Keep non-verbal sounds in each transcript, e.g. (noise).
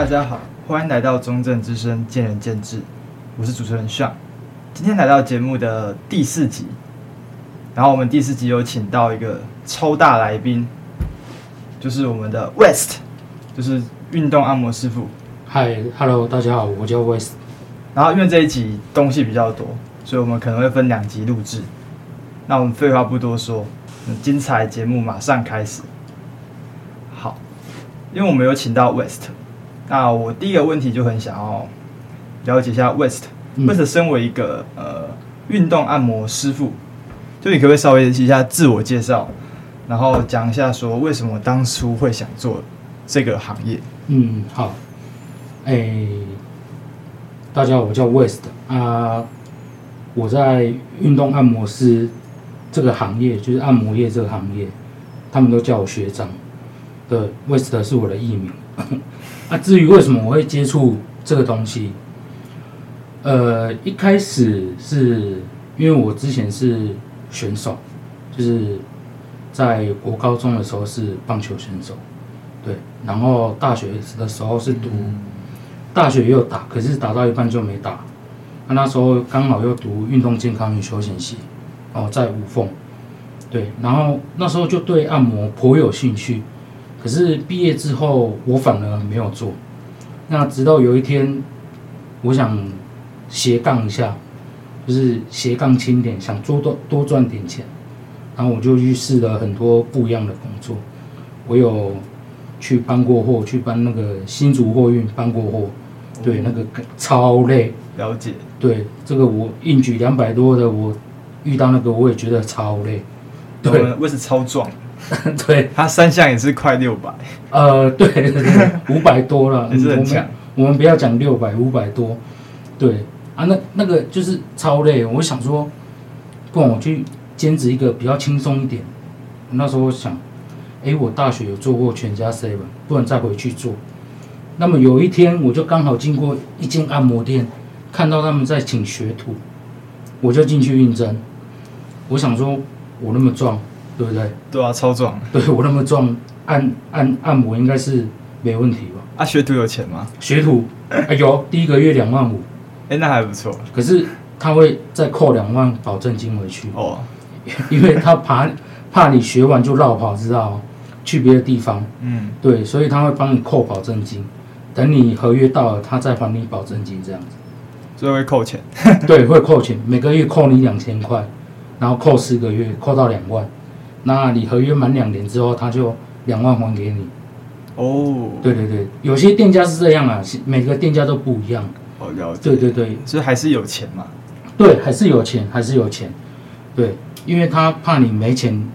大家好，欢迎来到中正之声见仁见智，我是主持人 Sean。今天来到节目的第四集，然后我们第四集有请到一个超大来宾，就是我们的 West，就是运动按摩师傅。Hi，Hello，大家好，我叫 West。然后因为这一集东西比较多，所以我们可能会分两集录制。那我们废话不多说，精彩节目马上开始。好，因为我们有请到 West。那我第一个问题就很想要了解一下 West，West、嗯、West 身为一个呃运动按摩师傅，就你可不可以稍微一下自我介绍，然后讲一下说为什么当初会想做这个行业？嗯，好，哎、欸，大家好，我叫 West 啊，我在运动按摩师这个行业，就是按摩业这个行业，他们都叫我学长，对，West 是我的艺名。那、(laughs) 啊、至于为什么我会接触这个东西，呃，一开始是因为我之前是选手，就是在国高中的时候是棒球选手，对，然后大学的时候是读，大学也有打，可是打到一半就没打。那那时候刚好又读运动健康与休闲系，哦，在吴凤，对，然后那时候就对按摩颇有兴趣。可是毕业之后，我反而没有做。那直到有一天，我想斜杠一下，就是斜杠轻点，想做多多赚点钱。然后我就去试了很多不一样的工作。我有去搬过货，去搬那个新竹货运搬过货，对，那个超累。了解。对，这个我硬举两百多的，我遇到那个我也觉得超累。对，我是超壮。(laughs) 对，他三项也是快六百，呃，对五百多了，(laughs) 也是很强。我们不要讲六百，五百多，对啊，那那个就是超累。我想说，不然我去兼职一个比较轻松一点。那时候我想，哎，我大学有做过全家 seven，不然再回去做。那么有一天，我就刚好经过一间按摩店，看到他们在请学徒，我就进去应征。我想说，我那么壮。对不对？对啊，超壮。(laughs) 对我那么壮，按按按摩应该是没问题吧？啊，学徒有钱吗？学徒哎有，第一个月两万五，哎，那还不错。可是他会再扣两万保证金回去哦，(laughs) 因为他怕怕你学完就落跑，知道去别的地方。嗯，对，所以他会帮你扣保证金，等你合约到了，他再还你保证金，这样子。所以会扣钱？(laughs) 对，会扣钱，每个月扣你两千块，然后扣四个月，扣到两万。那你合约满两年之后，他就两万还给你。哦，对对对，有些店家是这样啊，每个店家都不一样。哦，了解。对对对，所以还是有钱嘛？对，还是有钱，还是有钱。对，因为他怕你没钱，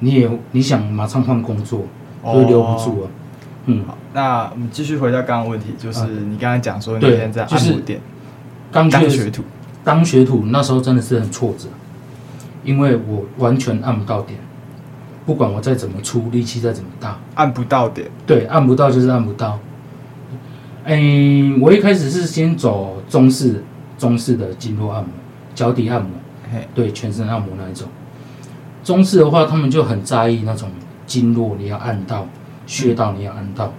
你也你想马上换工作，所以留不住啊。哦、嗯，好，那我们继续回到刚刚问题，就是你刚刚讲说你以前在按摩店刚当学徒，当学徒那时候真的是很挫折，因为我完全按不到点。不管我再怎么出力气再怎么大，按不到点。对，按不到就是按不到。哎、欸，我一开始是先走中式，中式的经络按摩，脚底按摩，嘿对，全身按摩那一种。中式的话，他们就很在意那种经络，你要按到穴道，你要按到。嗯、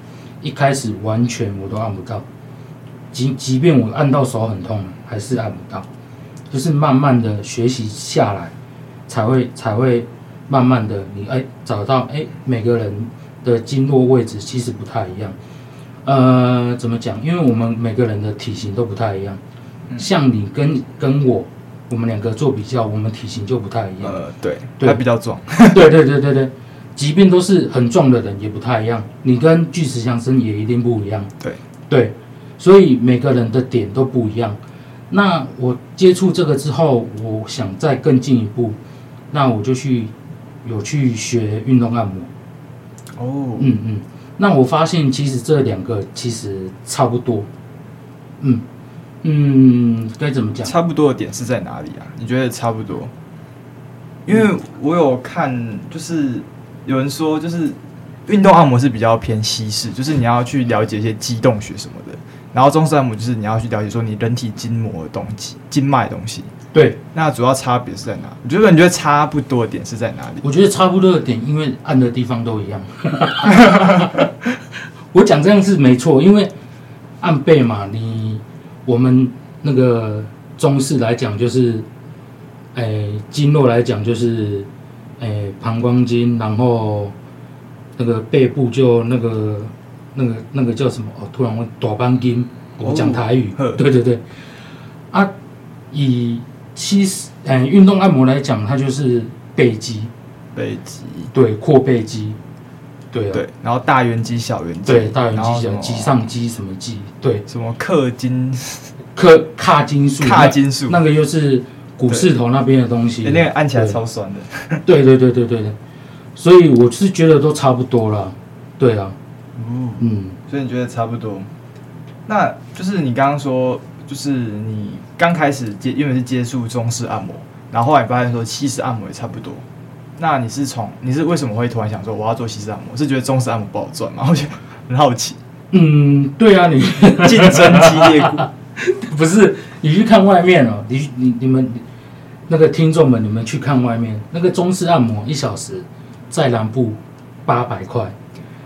一开始完全我都按不到，即即便我按到手很痛，还是按不到。就是慢慢的学习下来，才会才会。慢慢的你，你哎找到哎，每个人的经络位置其实不太一样。呃，怎么讲？因为我们每个人的体型都不太一样。像你跟跟我，我们两个做比较，我们体型就不太一样。呃，对，对，他比较壮。(laughs) 对对对对对，即便都是很壮的人，也不太一样。你跟巨石强森也一定不一样。对对，所以每个人的点都不一样。那我接触这个之后，我想再更进一步，那我就去。有去学运动按摩，哦，嗯嗯，那我发现其实这两个其实差不多，嗯嗯，该怎么讲？差不多的点是在哪里啊？你觉得差不多？因为我有看，就是有人说，就是运动按摩是比较偏西式，就是你要去了解一些肌动学什么的，然后中式按摩就是你要去了解说你人体筋膜的东西、经脉的东西。对，那主要差别是在哪？你觉得你觉得差不多的点是在哪里？我觉得差不多的点，因为按的地方都一样。(laughs) 我讲这样是没错，因为按背嘛，你我们那个中式来讲就是，诶，经络来讲就是，诶，膀胱经，然后那个背部就那个那个那个叫什么？哦，突然问大膀经，我讲台语，哦、对对对，啊，以其实，嗯，运动按摩来讲，它就是背肌，背肌，对，阔背肌。对、啊、对，然后大圆肌、小圆肌，对，大圆肌、小肌上肌什么肌，对，什么髂筋、髂髂筋束、髂筋束，那个又是股四头那边的东西，那个按起来超酸的。(laughs) 对对对对对。对，所以我是觉得都差不多了。对啊，嗯嗯，所以你觉得差不多？那就是你刚刚说，就是你刚开始接，因为是接触中式按摩，然后后来发现说西式按摩也差不多。那你是从你是为什么会突然想说我要做西式按摩？是觉得中式按摩不好赚吗？我觉得很好奇。嗯，对啊，你竞争激烈，不是？你去看外面哦，你你你们那个听众们，你们去看外面那个中式按摩一小时在南部八百块，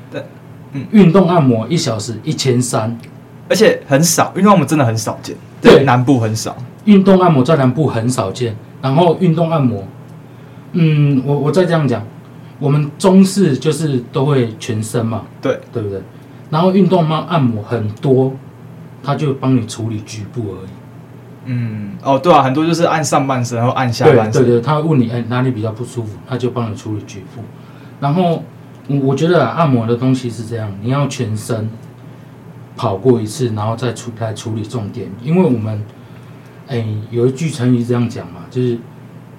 对，嗯，运动按摩一小时一千三，而且很少，运动按摩真的很少见，对，南部很少，运动按摩在南部很少见，然后运动按摩。嗯，我我再这样讲，我们中式就是都会全身嘛，对对不对？然后运动嘛，按摩很多，他就帮你处理局部而已。嗯，哦，对啊，很多就是按上半身，然后按下半身。对对对，他会问你哎哪里比较不舒服，他就帮你处理局部。然后我我觉得、啊、按摩的东西是这样，你要全身跑过一次，然后再出来处理重点，因为我们哎有一句成语这样讲嘛，就是。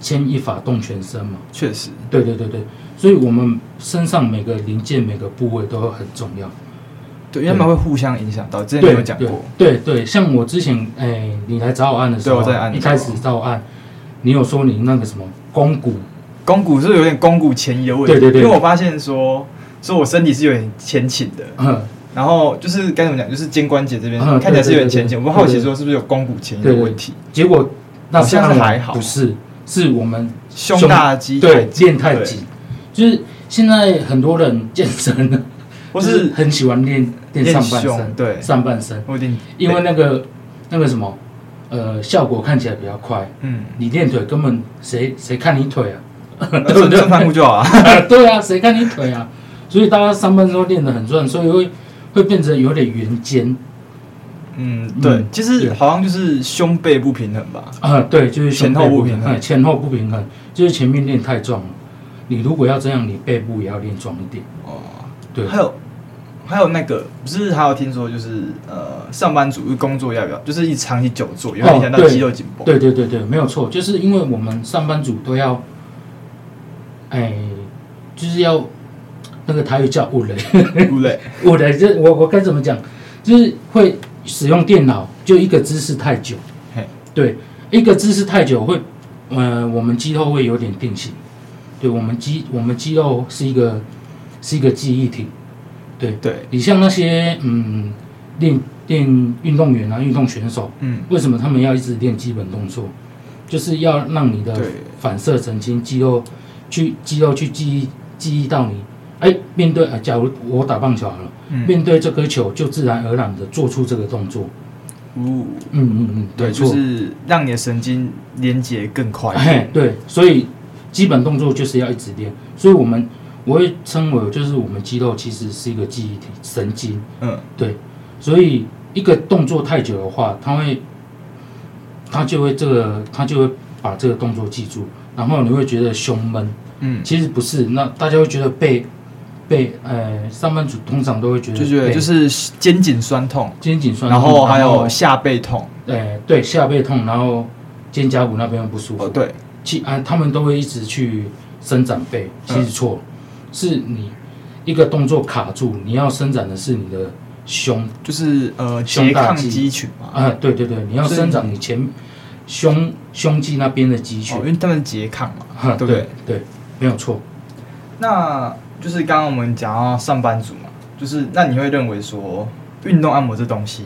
牵一发动全身嘛，确实，对对对对，所以我们身上每个零件、每个部位都会很重要，对，因为他们会互相影响到。之前有讲过，对对，对，像我之前哎，你来找我按的时候，对我在按，一开始找我按，你有说你那个什么肱骨，肱骨是有点肱骨前移的问题，对对对，因为我发现说，说我身体是有点前倾的，嗯，然后就是该怎么讲，就是肩关节这边、嗯、看起来是有点前倾，我们好奇说是不是有肱骨前移的问题，结果那好像是还好，不是。是我们胸大肌对练太紧，就是现在很多人健身呢，(laughs) 或是很喜欢练练上半身，对上半身，因为那个那个什么，呃，效果看起来比较快。嗯，你练腿根本谁谁看你腿啊？(laughs) 对不对？正脏就好啊。(laughs) 对啊，谁看你腿啊？所以大家上半身都练得很壮，所以会会变成有点圆肩。嗯，对，其实好像就是胸背不平衡吧？啊，对，就是前后不平衡，前后不平衡，就是前面练太壮了。你如果要这样，你背部也要练壮一点。哦，对。还有还有那个，不是还有听说就是呃，上班族工作要不要，就是一长期久坐，有影响到肌肉紧绷。对对对对，没有错，就是因为我们上班族都要，哎，就是要那个台语叫“五雷”，五雷，五雷，这我我该怎么讲？就是会。使用电脑就一个姿势太久，对，一个姿势太久会，呃，我们肌肉会有点定型，对，我们肌我们肌肉是一个是一个记忆体，对对，你像那些嗯练练运动员啊，运动选手，嗯，为什么他们要一直练基本动作？就是要让你的反射神经肌肉去肌肉去记忆记忆到你。哎，面对啊，假如我打棒球好了，嗯、面对这颗球，就自然而然的做出这个动作。哦，嗯嗯嗯，对，就是让你的神经连接更快。哎，对，所以基本动作就是要一直练。所以我们我会称为，就是我们肌肉其实是一个记忆体，神经。嗯，对，所以一个动作太久的话，它会，它就会这个，它就会把这个动作记住，然后你会觉得胸闷。嗯，其实不是，那大家会觉得背。背，呃，上班族通常都会觉得就觉得就是肩颈酸痛，肩颈酸痛，然后还有下背痛，对对，下背痛，然后肩胛骨那边不舒服，哦、对，其啊，他们都会一直去伸展背，其实错，嗯、是你一个动作卡住，你要伸展的是你的胸，就是呃胸大肌群嘛，啊，对对对，你要伸展你前胸胸肌那边的肌群，哦，因为他们拮抗嘛，啊、对？对对，没有错，那。就是刚刚我们讲到上班族嘛，就是那你会认为说运动按摩这东西，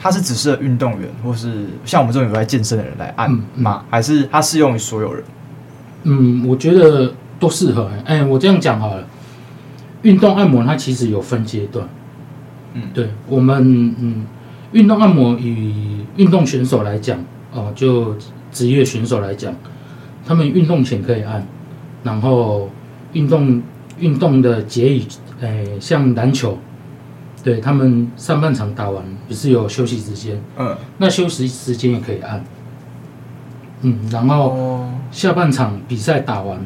它是只适合运动员，或是像我们这种有在健身的人来按吗？还是它适用于所有人？嗯，我觉得都适合。哎，我这样讲好了，运动按摩它其实有分阶段。嗯，对我们，嗯，运动按摩以运动选手来讲，哦、呃，就职业选手来讲，他们运动前可以按，然后运动运动的结语，哎，像篮球，对他们上半场打完不是有休息时间，嗯，那休息时间也可以按，嗯，然后下半场比赛打完，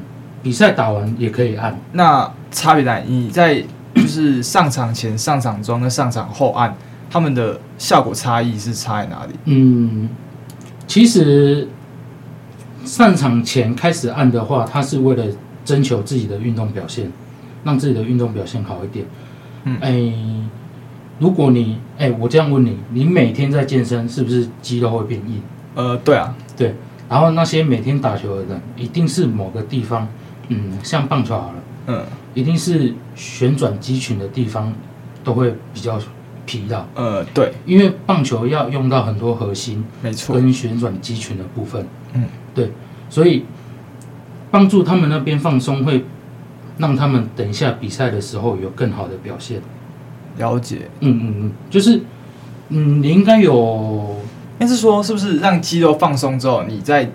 比赛打完也可以按。那差别在你在就是上场前、上场中跟上场后按。他们的效果差异是差在哪里？嗯，其实上场前开始按的话，它是为了征求自己的运动表现，让自己的运动表现好一点。嗯，哎，如果你哎，我这样问你，你每天在健身，是不是肌肉会变硬？呃，对啊，对。然后那些每天打球的人，一定是某个地方，嗯，像棒球好了，嗯，一定是旋转肌群的地方都会比较。疲劳，呃，对，因为棒球要用到很多核心，没错，跟旋转肌群的部分，嗯，对，所以帮助他们那边放松，会让他们等一下比赛的时候有更好的表现。了解，嗯嗯嗯，就是，嗯，你应该有，但是说是不是让肌肉放松之后，你在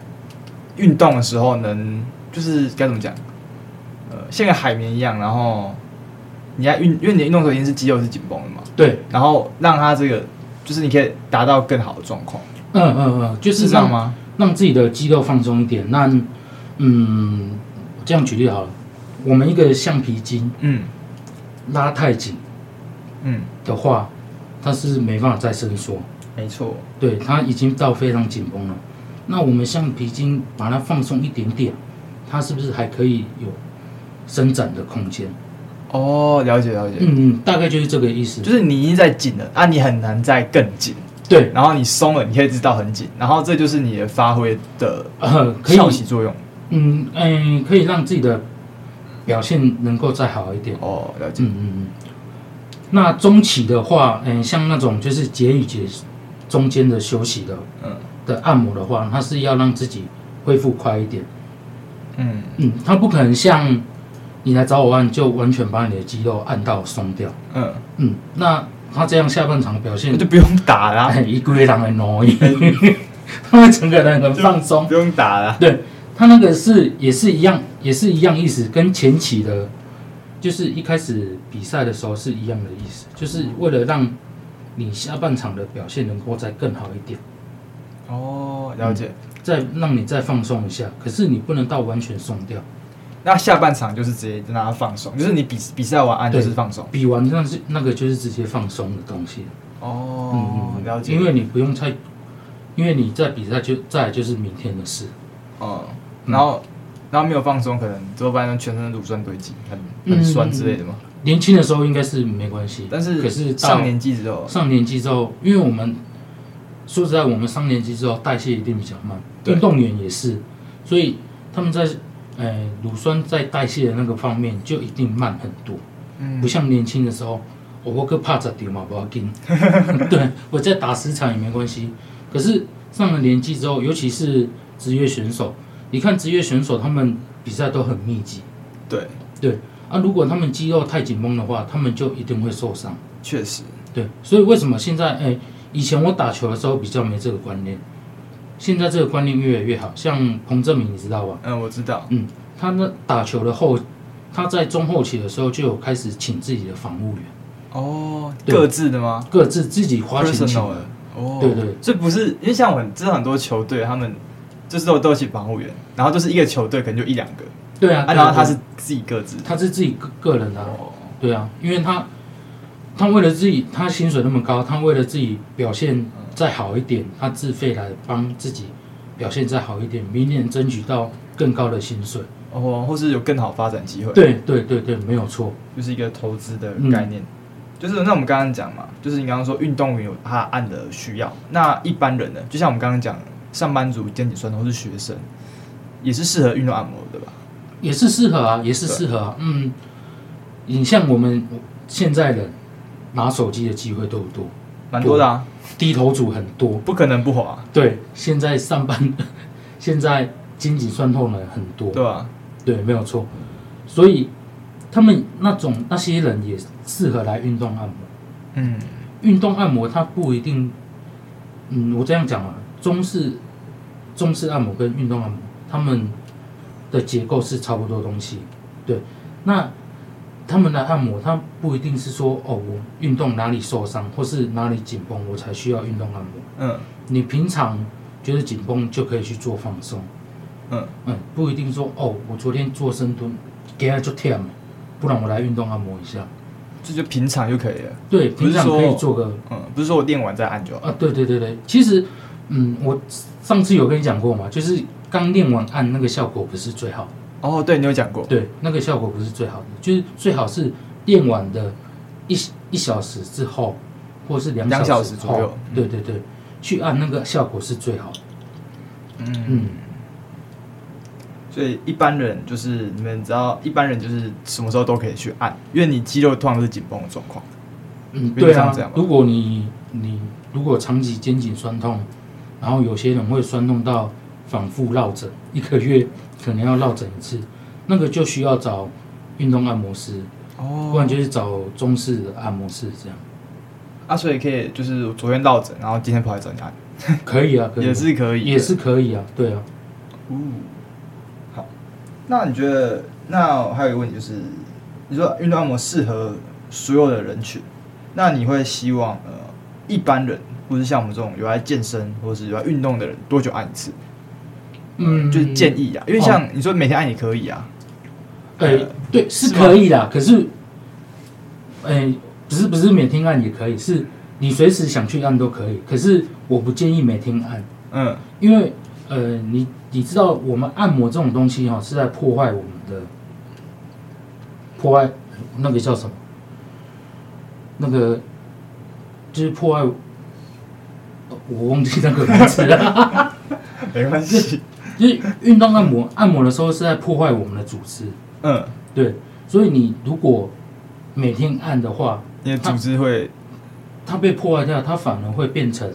运动的时候能，就是该怎么讲，呃，像个海绵一样，然后。你在运，因为你运动的时候已经是肌肉是紧绷的嘛，对，然后让它这个，就是你可以达到更好的状况。嗯嗯嗯，就是这样吗？让自己的肌肉放松一点。那，嗯，这样举例好了，我们一个橡皮筋，嗯，拉太紧，嗯。的话，它是没办法再伸缩。没错，对，它已经到非常紧绷了。那我们橡皮筋把它放松一点点，它是不是还可以有伸展的空间？哦，了解了解，嗯嗯，大概就是这个意思，就是你已经在紧了啊，你很难再更紧，对，然后你松了，你可以知道很紧，然后这就是你的发挥的呃效起作用，嗯嗯，可以让自己的表现能够再好一点。哦，了解，嗯嗯嗯。那中期的话，嗯，像那种就是节与节中间的休息的，嗯，的按摩的话，它是要让自己恢复快一点，嗯嗯，它不可能像。你来找我按，就完全把你的肌肉按到松掉。嗯嗯，那他这样下半场表现就不用打了，一个月两个挪移，(laughs) (laughs) 他们整个人很放松，不用打了。对，他那个是也是一样，也是一样意思，跟前期的，就是一开始比赛的时候是一样的意思，就是为了让你下半场的表现能够再更好一点。哦，了解。嗯，再让你再放松一下，可是你不能到完全松掉。那下半场就是直接让他放松，就是你比比赛完按就是放松，比完那是那个就是直接放松的东西。哦，嗯，了解。因为你不用太，因为你在比赛就再就是明天的事。哦，然后然后没有放松，可能之后发现全身的乳酸堆积，很很酸之类的嘛。年轻的时候应该是没关系，但是可是上年纪之后，上年纪之后，因为我们说实在，我们上年纪之后代谢一定比较慢，运动员也是，所以他们在。呃，乳酸在代谢的那个方面就一定慢很多，嗯，不像年轻的时候，我个怕着丢嘛，不要紧，(laughs) 对，我再打十场也没关系。可是上了年纪之后，尤其是职业选手，你看职业选手他们比赛都很密集，对对啊，如果他们肌肉太紧绷的话，他们就一定会受伤。确实，对，所以为什么现在哎，以前我打球的时候比较没这个观念。现在这个观念越来越好，像彭正明，你知道吧？嗯，我知道。嗯，他那打球的后，他在中后期的时候就有开始请自己的防务员。哦，各自的吗？各自自己花钱请的。哦，对对，这不是因为像我们知道很多球队，他们就是都都请防务员，然后就是一个球队可能就一两个。对啊，然后他是自己各自，他是自己个个人的。哦，对啊，因为他他为了自己，他薪水那么高，他为了自己表现。再好一点，他自费来帮自己表现再好一点，明年争取到更高的薪水哦，或是有更好发展机会。对对对对，没有错，就是一个投资的概念。嗯、就是那我们刚刚讲嘛，就是你刚刚说运动员有他按的需要，那一般人呢，就像我们刚刚讲，上班族、肩颈酸痛或是学生，也是适合运动按摩的吧？也是适合啊，也是适合啊。嗯，你像我们现在人拿手机的机会多不多？蛮多的啊。低头族很多，不可能不滑。对，现在上班，(laughs) 现在肩颈酸痛的人很多。对啊，对，没有错。所以他们那种那些人也适合来运动按摩。嗯，运动按摩它不一定嗯，我这样讲啊，中式中式按摩跟运动按摩，他们的结构是差不多东西。对，那他们的按摩，他不一定是说哦，我运动哪里受伤或是哪里紧绷，我才需要运动按摩。嗯，你平常觉得紧绷就可以去做放松。嗯嗯，不一定说哦，我昨天做深蹲，给他就跳，不然我来运动按摩一下。这就平常就可以了。对，平常可以做个，嗯，不是说我练完再按就好。啊，对对对对，其实，嗯，我上次有跟你讲过嘛，就是刚练完按那个效果不是最好。哦，对，你有讲过。对，那个效果不是最好的，就是最好是练完的一一小时之后，或者是两小时，小时左右。对对对，去按那个效果是最好的。嗯嗯。所以一般人就是你们知道，一般人就是什么时候都可以去按，因为你肌肉通常是紧绷的状况。嗯，对啊。如果你你如果长期肩颈酸痛，然后有些人会酸痛到反复落枕，一个月可能要落枕一次，那个就需要找运动按摩师，哦，不然就是找中式的按摩师这样。啊，所以可以就是昨天落枕，然后今天跑来找你按。可以啊，(laughs) 可以啊，也是可以，也是可以啊，对啊。嗯。那你觉得，那还有一个问题就是，你说运动按摩适合所有的人群，那你会希望呃一般人，或是像我们这种有爱健身或是有爱运动的人，多久按一次？嗯，就是建议啊，因为像你说每天按也可以啊。呃，对，是可以的，可是，哎、呃，不是不是每天按也可以，是你随时想去按都可以，可是我不建议每天按，嗯，因为呃你。你知道我们按摩这种东西哈，是在破坏我们的破坏那个叫什么？那个就是破坏，我忘记那个名字了。(laughs) 没关系，就是运动按摩，按摩的时候是在破坏我们的组织。嗯，对。所以你如果每天按的话，你的组织会它，它被破坏掉，它反而会变成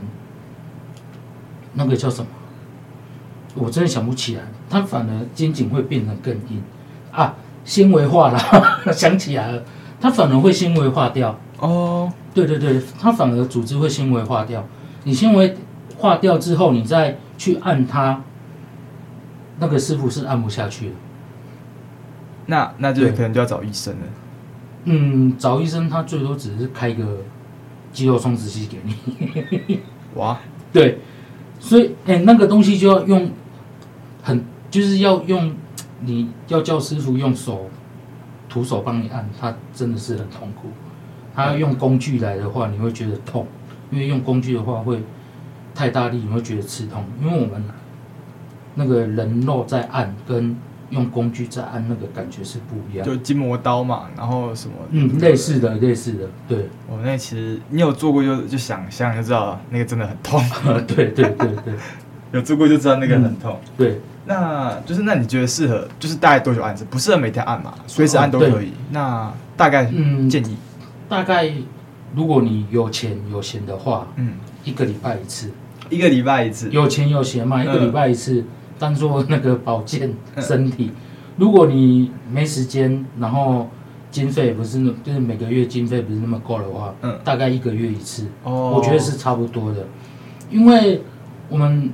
那个叫什么？我真的想不起来，它反而肩颈会变得更硬啊，纤维化了，(laughs) 想起来了，它反而会纤维化掉。哦，对对对，它反而组织会纤维化掉。你纤维化掉之后，你再去按它，那个师傅是按不下去的。那那就可能就要找医生了。嗯，找医生他最多只是开个肌肉松弛剂给你。(laughs) 哇，对，所以哎、欸，那个东西就要用。很就是要用，你要叫师傅用手徒手帮你按，他真的是很痛苦。他要用工具来的话，你会觉得痛，因为用工具的话会太大力，你会觉得刺痛。因为我们那个人肉在按，跟用工具在按那个感觉是不一样。就筋膜刀嘛，然后什么？嗯，类似的，类似的，对。我那其实你有做过就就想象就知道，那个真的很痛。对对对对，(laughs) 有做过就知道那个很痛。嗯、对。那就是，那你觉得适合就是大概多久按一次？不适合每天按嘛，随时按都可以。哦、那大概嗯建议、嗯，大概如果你有钱有闲的话，嗯，一个礼拜一次，一个礼拜一次，有钱有闲嘛，一个礼拜一次，当做那个保健身体。嗯、如果你没时间，然后经费不是那，就是每个月经费不是那么够的话，嗯，大概一个月一次，哦，我觉得是差不多的，因为我们。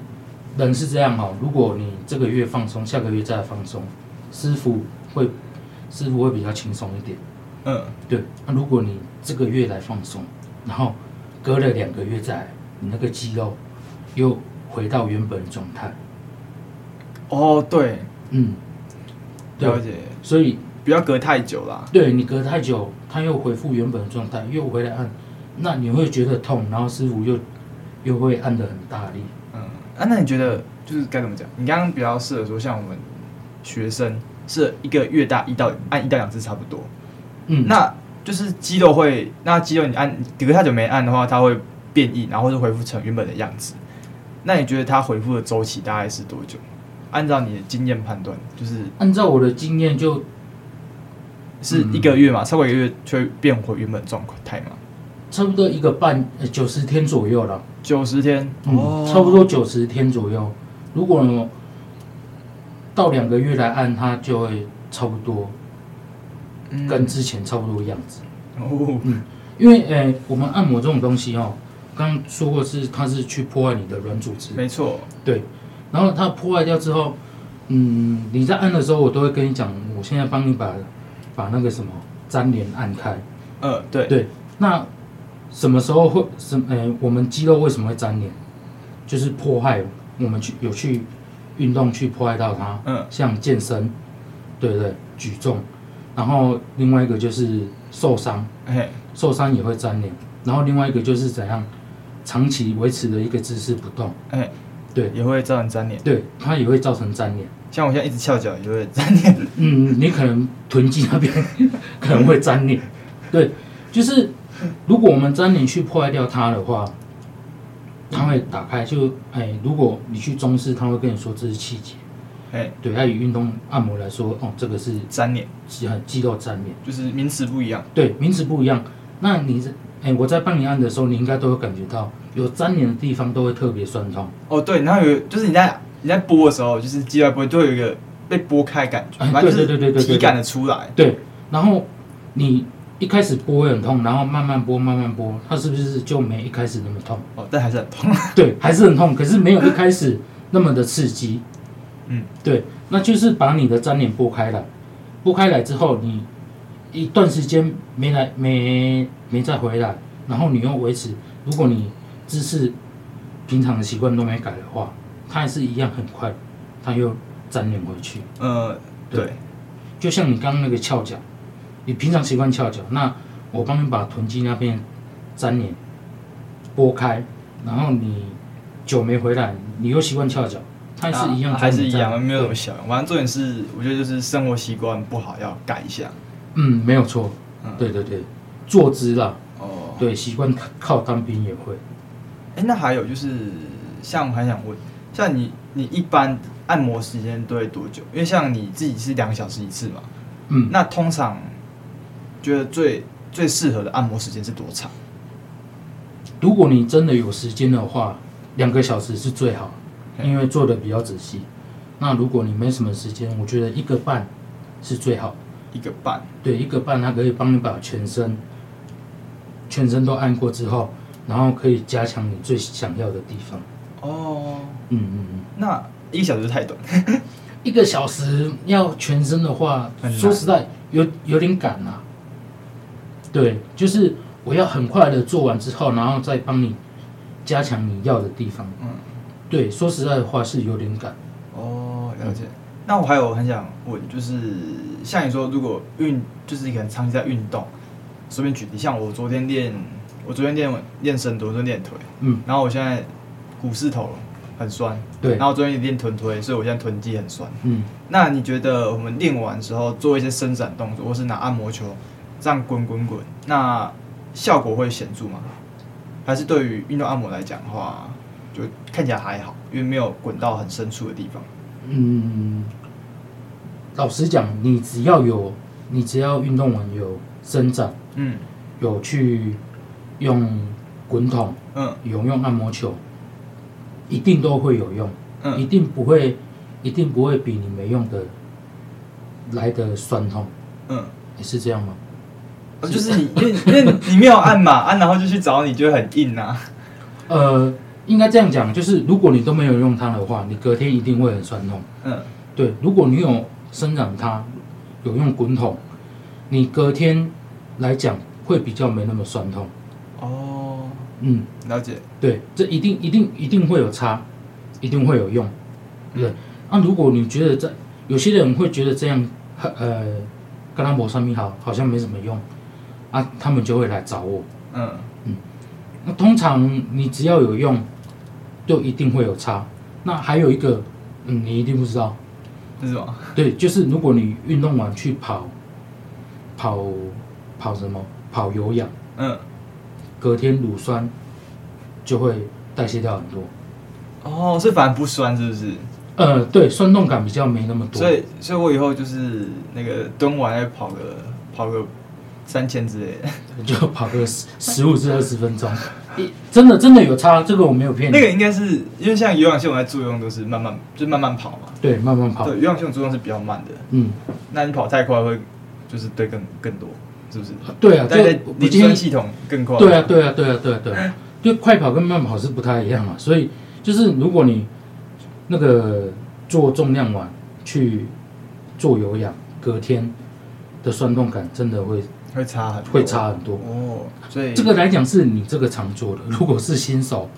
人是这样哦，如果你这个月放松，下个月再放松，师傅会师傅会比较轻松一点。嗯，对。那如果你这个月来放松，然后隔了两个月再来，你那个肌肉又回到原本的状态。哦，对，嗯，了解。所以不要隔太久啦。对，你隔太久，它又恢复原本的状态，又回来按，那你会觉得痛，然后师傅又又会按的很大力。嗯啊，那你觉得就是该怎么讲？你刚刚比较适合说，像我们学生是一个月大一到按一到两次差不多。嗯，那就是肌肉会，那肌肉你按隔太久没按的话，它会变硬，然后就恢复成原本的样子。那你觉得它恢复的周期大概是多久？按照你的经验判断，就是按照我的经验，就是一个月嘛，超过一个月就会变回原本状态嘛。差不多一个半九十天左右了。九十天，嗯，差不多九十天左右。如果呢，到两个月来按，它就会差不多，跟之前差不多样子。哦，嗯，因为诶、欸，我们按摩这种东西哦，刚刚刚说过是它是去破坏你的软组织，没错，对。然后它破坏掉之后，嗯，你在按的时候，我都会跟你讲，我现在帮你把把那个什么粘连按开。嗯、呃，对对。那什么时候会什么？呃，我们肌肉为什么会粘连？就是破坏我们去有去运动去破坏到它。嗯，像健身，对对对，举重。然后另外一个就是受伤，哎受伤也会粘连。然后另外一个就是怎样，长期维持的一个姿势不动，哎，对，也会造成粘连。对，它也会造成粘连。像我现在一直翘脚，也会粘连。嗯，你可能臀肌那边 (laughs) 可能会粘连。对，就是如果我们粘连去破坏掉它的话，它会打开。就哎，如果你去中式，他会跟你说这是气结。哎，对，它以运动按摩来说，哦，这个是粘连，是很肌肉粘连，就是名词不一样。对，名词不一样。那你是，哎，我在帮你按的时候，你应该都有感觉到有粘连的地方都会特别酸痛。哦，对，然后有就是你在你在拨的时候，就是肌肉不会都会有一个被拨开感觉，哎，对对对对对，体感的出来。对，然后你一开始拨会很痛，然后慢慢拨慢慢拨，它是不是就没一开始那么痛？哦，但还是很痛。对，还是很痛，可是没有一开始那么的刺激。嗯，对，那就是把你的粘连拨开来，拨开来之后，你一段时间没来，没没再回来，然后你又维持，如果你姿势平常的习惯都没改的话，它还是一样很快，它又粘连回去。呃，对，对，就像你刚刚那个翘脚，你平常习惯翘脚，那我帮你把臀肌那边粘连拨开，然后你久没回来，你又习惯翘脚。还是一样，还是一样，没有什么小。反正重点是，我觉得就是生活习惯不好，要改一下。嗯，没有错。嗯，对对对，坐姿啦。哦。对，习惯靠当兵也会。哎，那还有就是，像我还想问，像你，你一般按摩时间都会多久？因为像你自己是两个小时一次嘛。嗯。那通常觉得最最适合的按摩时间是多长？如果你真的有时间的话，两个小时是最好。因为做的比较仔细，那如果你没什么时间，我觉得一个半是最好。一个半，对，一个半，它可以帮你把全身全身都按过之后，然后可以加强你最想要的地方。哦，嗯嗯嗯，那一个小时太短，(laughs) 一个小时要全身的话，说实在有有点赶啊。对，就是我要很快的做完之后，然后再帮你加强你要的地方。嗯。对，说实在的话是有点感。哦，了解。那我还有很想问，就是像你说，如果运，就是你可能长期在运动，随便举例，像我昨天练，我昨天练练深蹲，昨天练腿，嗯，然后我现在股四头很酸，对，然后昨天也练臀推，所以我现在臀肌很酸，嗯。那你觉得我们练完之后做一些伸展动作，或是拿按摩球这样滚滚滚，那效果会显著吗？还是对于运动按摩来讲的话？就看起来还好，因为没有滚到很深处的地方。嗯，老实讲，你只要有，你只要运动完有伸展，嗯，有去用滚筒，嗯，有用按摩球，一定都会有用，嗯，一定不会，一定不会比你没用的来的酸痛，嗯，也是这样吗？就是你，因为因为你没有按嘛，按然后就去找你，就会很硬啊，呃。应该这样讲，就是如果你都没有用它的话，你隔天一定会很酸痛。嗯，对。如果你有生长它，有用滚筒，你隔天来讲会比较没那么酸痛。哦，嗯，了解。对，这一定一定一定会有差，一定会有用。对。嗯、那如果你觉得这有些人会觉得这样，呃，跟他抹上面好，好像没什么用，啊，他们就会来找我。嗯嗯。那通常你只要有用。就一定会有差。那还有一个，嗯，你一定不知道，是什么？对，就是如果你运动完去跑，跑跑什么？跑有氧，嗯，隔天乳酸就会代谢掉很多。哦，是反而不酸，是不是？呃，对，酸痛感比较没那么多。所以，所以我以后就是那个蹲完再跑个跑个三千之类的，(laughs) 就跑个十十五至二十分钟。真的真的有差，这个我没有骗你。那个应该是因为像有氧系统在作用都是慢慢，就慢慢跑嘛。对，慢慢跑。对，有氧系统作用是比较慢的。嗯，那你跑太快会就是对更更多，是不是？对啊，但是你酸系统更快。对啊，对啊，对啊，对啊，对啊。就快跑跟慢跑是不太一样嘛，所以就是如果你那个做重量完去做有氧，隔天的酸痛感真的会会差很多会差很多哦。所以这个来讲是你这个常做的，如果是新手，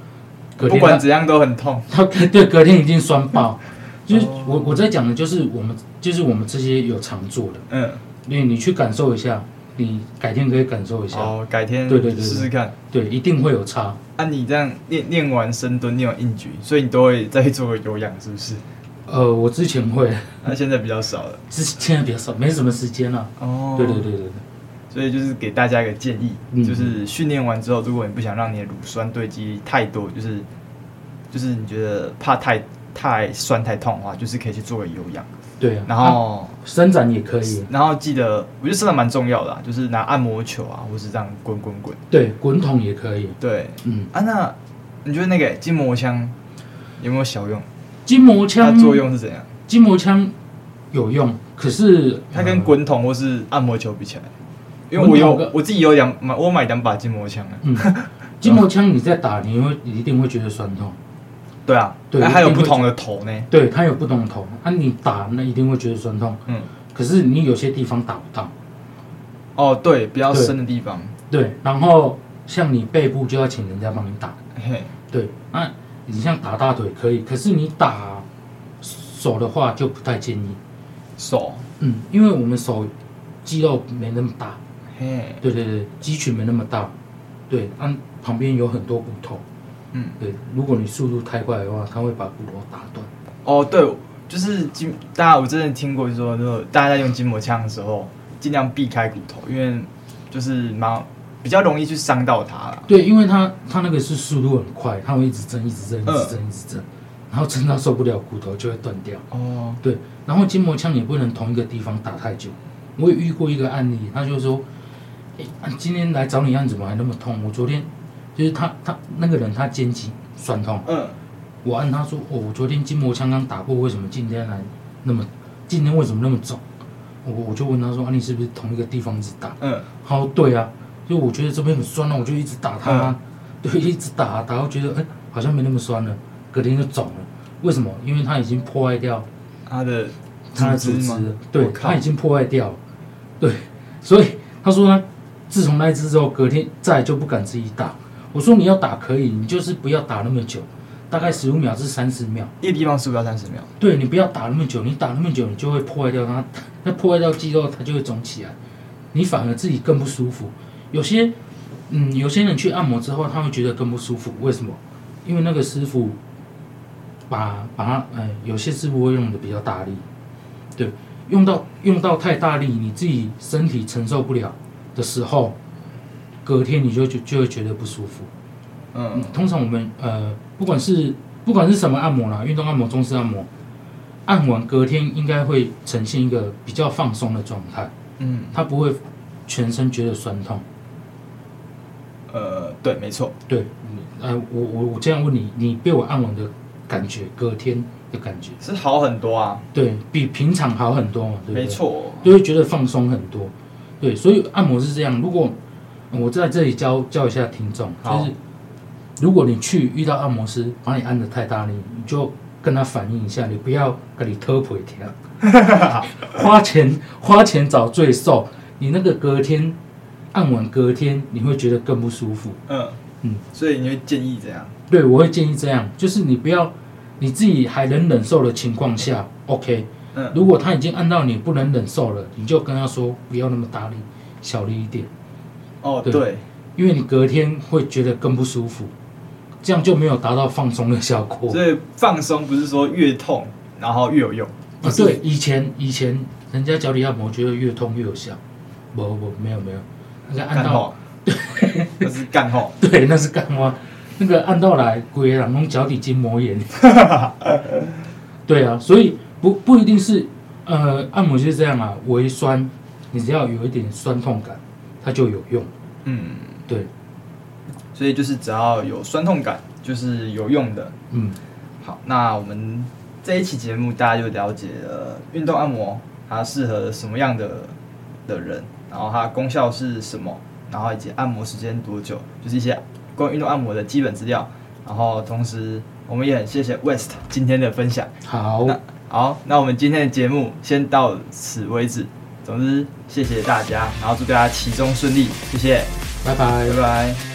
隔天不管怎样都很痛。他 (laughs) 对隔天已经酸爆，就是我我在讲的就是我们就是我们这些有常做的，嗯，因为你去感受一下。你改天可以感受一下哦，改天对对对试试看，对，一定会有差。啊，你这样练练完深蹲，练完硬举，所以你都会再做个有氧，是不是？呃，我之前会，那、啊、现在比较少了。之现在比较少，没什么时间了。哦，对对对对对。所以就是给大家一个建议，嗯、就是训练完之后，如果你不想让你的乳酸堆积太多，就是就是你觉得怕太太酸太痛的话，就是可以去做个有氧。对、啊，然后伸展也可以，然后记得，我觉得伸展蛮重要的、啊，就是拿按摩球啊，或是这样滚滚滚。对，滚筒也可以。对，嗯啊，那你觉得那个筋膜枪有没有小用？筋膜枪它作用是怎样？筋膜枪有用，可是它跟滚筒或是按摩球比起来，因为我有我自己有两买，我买两把筋膜枪啊。嗯，(laughs) 筋膜枪你在打，你会一定会觉得酸痛。对啊，对，它有不同的头呢。对，它有不同的头，那、啊、你打那一定会觉得酸痛。嗯，可是你有些地方打不到。哦，对，比较深的地方。对，对，然后像你背部就要请人家帮你打。嘿，对，那、啊、你像打大腿可以，可是你打手的话就不太建议。手？嗯，因为我们手肌肉没那么大。嘿，对对对，肌群没那么大。对，按、啊、旁边有很多骨头。嗯，对，如果你速度太快的话，它会把骨头打断。哦，对，就是筋，大家我真的听过，就是说，如果大家在用筋膜枪的时候，尽量避开骨头，因为就是蛮比较容易去伤到它了。对，因为它它那个是速度很快，它会一直震，一直震，一直震，一直震，一直震，然后震到受不了，骨头就会断掉。哦，对，然后筋膜枪也不能同一个地方打太久。我也遇过一个案例，他就说，哎，今天来找你按怎么还那么痛？我昨天。就是他，他那个人他肩颈酸痛。嗯。我按他说：“哦，我昨天筋膜枪刚打过，为什么今天来那么？今天为什么那么肿？”我我就问他说：“啊，你是不是同一个地方一直打？”嗯。他说：“对啊，就我觉得这边很酸了，我就一直打他，嗯、对，一直打，打到觉得哎、欸，好像没那么酸了，隔天就肿了。为什么？因为他已经破坏掉他的他的组织，对，他已经破坏掉了，对，所以他说他自从那一次之后，隔天再就不敢自己打。”我说你要打可以，你就是不要打那么久，大概十五秒至三十秒。一个地方十五到三十秒。对，你不要打那么久，你打那么久，你就会破坏掉它，那破坏掉肌肉，它就会肿起来，你反而自己更不舒服。有些，嗯，有些人去按摩之后，他会觉得更不舒服，为什么？因为那个师傅把把它，哎，有些师傅会用的比较大力，对，用到用到太大力，你自己身体承受不了的时候。隔天你就就就会觉得不舒服，嗯，通常我们呃不管是不管是什么按摩啦，运动按摩、中式按摩，按完隔天应该会呈现一个比较放松的状态，嗯，它不会全身觉得酸痛，呃，对，没错，对，呃，我我我这样问你，你被我按完的感觉，隔天的感觉？是好很多啊，对，比平常好很多嘛，对不对？没错，就会觉得放松很多，对，所以按摩是这样，如果我在这里教教一下听众，就是如果你去遇到按摩师把你按的太大力，你就跟他反映一下，你不要跟你偷腿跳，(laughs) 花钱花钱找罪受，你那个隔天按完隔天你会觉得更不舒服。嗯嗯，所以你会建议怎样？对，我会建议这样，就是你不要你自己还能忍受的情况下，OK。嗯，如果他已经按到你不能忍受了，你就跟他说不要那么大力，小力一点。哦，对，对，因为你隔天会觉得更不舒服，这样就没有达到放松的效果。所以放松不是说越痛然后越有用。啊？对，以前以前人家脚底按摩觉得越痛越有效，不不没有没有，那个按到对，(laughs) 那是干话，对，那是干话，那个按到来鬼人弄脚底筋膜炎，(laughs) 对啊，所以不不一定是呃按摩就是这样啊，微酸，你只要有一点酸痛感。它就有用，嗯，对，所以就是只要有酸痛感，就是有用的，嗯，好，那我们这一期节目大家就了解了运动按摩它适合什么样的的人，然后它功效是什么，然后以及按摩时间多久，就是一些关于运动按摩的基本资料。然后同时，我们也很谢谢 West 今天的分享。好，那好，那我们今天的节目先到此为止。总之，谢谢大家，然后祝大家期中顺利，谢谢，拜拜，拜拜。